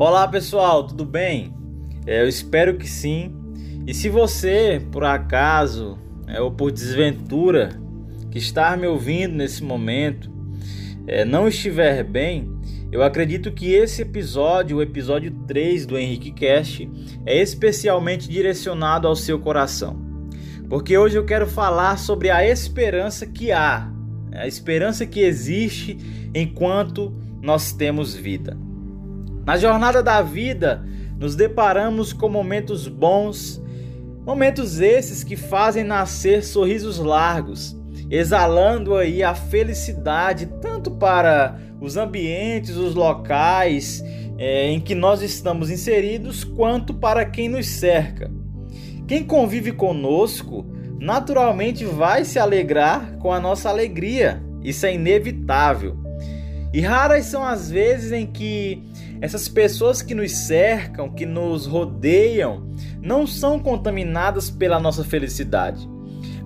Olá pessoal, tudo bem? É, eu espero que sim. E se você, por acaso, é, ou por desventura, que está me ouvindo nesse momento, é, não estiver bem, eu acredito que esse episódio, o episódio 3 do Henrique Cast, é especialmente direcionado ao seu coração. Porque hoje eu quero falar sobre a esperança que há, a esperança que existe enquanto nós temos vida. Na jornada da vida, nos deparamos com momentos bons, momentos esses que fazem nascer sorrisos largos, exalando aí a felicidade tanto para os ambientes, os locais é, em que nós estamos inseridos, quanto para quem nos cerca. Quem convive conosco naturalmente vai se alegrar com a nossa alegria, isso é inevitável. E raras são as vezes em que essas pessoas que nos cercam, que nos rodeiam, não são contaminadas pela nossa felicidade.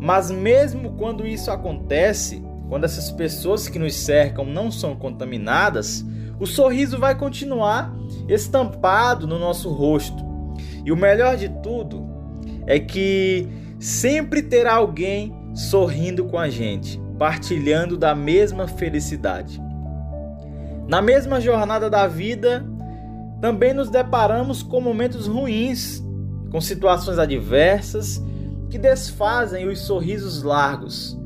Mas mesmo quando isso acontece, quando essas pessoas que nos cercam não são contaminadas, o sorriso vai continuar estampado no nosso rosto. E o melhor de tudo é que sempre terá alguém sorrindo com a gente, partilhando da mesma felicidade. Na mesma jornada da vida, também nos deparamos com momentos ruins, com situações adversas que desfazem os sorrisos largos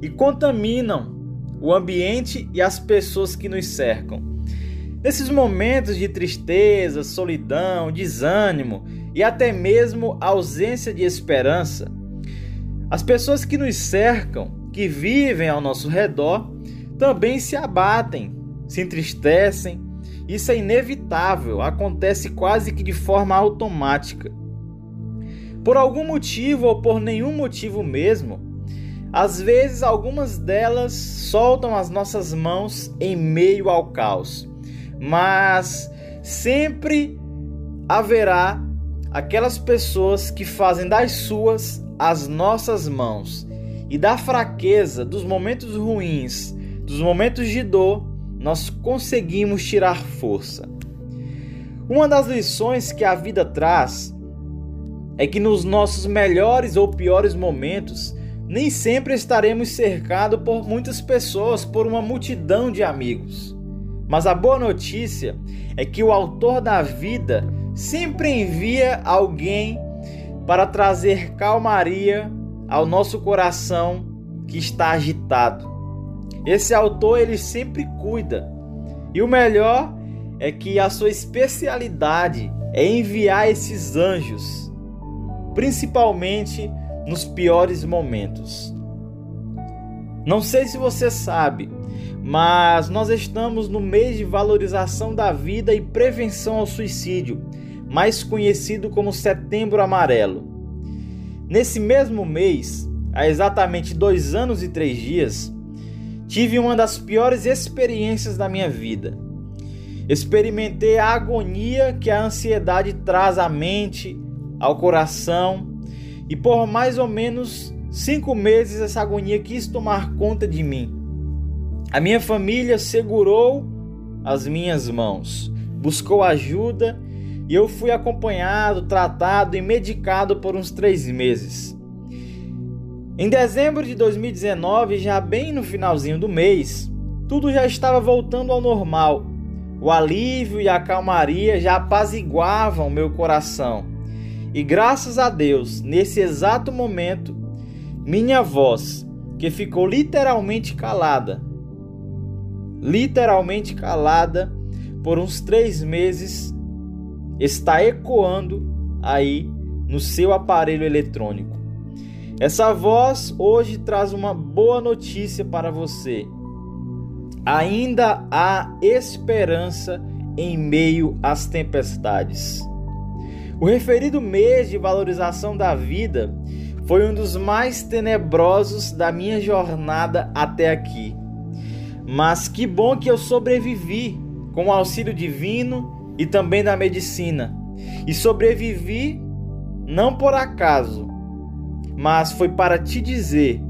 e contaminam o ambiente e as pessoas que nos cercam. Nesses momentos de tristeza, solidão, desânimo e até mesmo ausência de esperança, as pessoas que nos cercam, que vivem ao nosso redor, também se abatem se entristecem. Isso é inevitável, acontece quase que de forma automática. Por algum motivo ou por nenhum motivo mesmo, às vezes algumas delas soltam as nossas mãos em meio ao caos, mas sempre haverá aquelas pessoas que fazem das suas as nossas mãos e da fraqueza, dos momentos ruins, dos momentos de dor, nós conseguimos tirar força. Uma das lições que a vida traz é que nos nossos melhores ou piores momentos, nem sempre estaremos cercados por muitas pessoas, por uma multidão de amigos. Mas a boa notícia é que o autor da vida sempre envia alguém para trazer calmaria ao nosso coração que está agitado. Esse autor ele sempre cuida. E o melhor é que a sua especialidade é enviar esses anjos, principalmente nos piores momentos. Não sei se você sabe, mas nós estamos no mês de valorização da vida e prevenção ao suicídio, mais conhecido como Setembro Amarelo. Nesse mesmo mês, há exatamente dois anos e três dias, tive uma das piores experiências da minha vida. Experimentei a agonia que a ansiedade traz à mente, ao coração, e por mais ou menos cinco meses essa agonia quis tomar conta de mim. A minha família segurou as minhas mãos, buscou ajuda e eu fui acompanhado, tratado e medicado por uns três meses. Em dezembro de 2019, já bem no finalzinho do mês, tudo já estava voltando ao normal. O alívio e a calmaria já apaziguavam meu coração. E graças a Deus, nesse exato momento, minha voz, que ficou literalmente calada, literalmente calada por uns três meses, está ecoando aí no seu aparelho eletrônico. Essa voz hoje traz uma boa notícia para você. Ainda há esperança em meio às tempestades. O referido mês de valorização da vida foi um dos mais tenebrosos da minha jornada até aqui. Mas que bom que eu sobrevivi com o auxílio divino e também da medicina. E sobrevivi não por acaso, mas foi para te dizer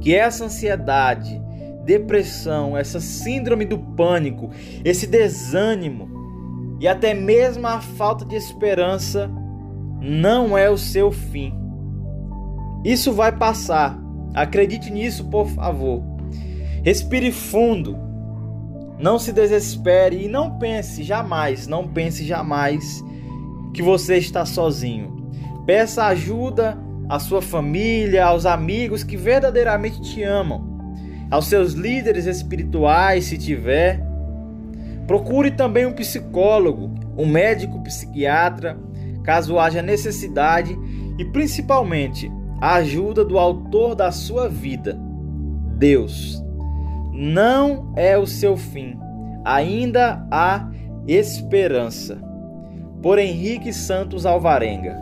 que essa ansiedade, depressão, essa síndrome do pânico, esse desânimo e até mesmo a falta de esperança não é o seu fim. Isso vai passar. Acredite nisso, por favor. Respire fundo. Não se desespere e não pense jamais, não pense jamais que você está sozinho. Peça ajuda à sua família, aos amigos que verdadeiramente te amam, aos seus líderes espirituais, se tiver. Procure também um psicólogo, um médico psiquiatra, caso haja necessidade, e principalmente a ajuda do autor da sua vida, Deus. Não é o seu fim, ainda há esperança. Por Henrique Santos Alvarenga.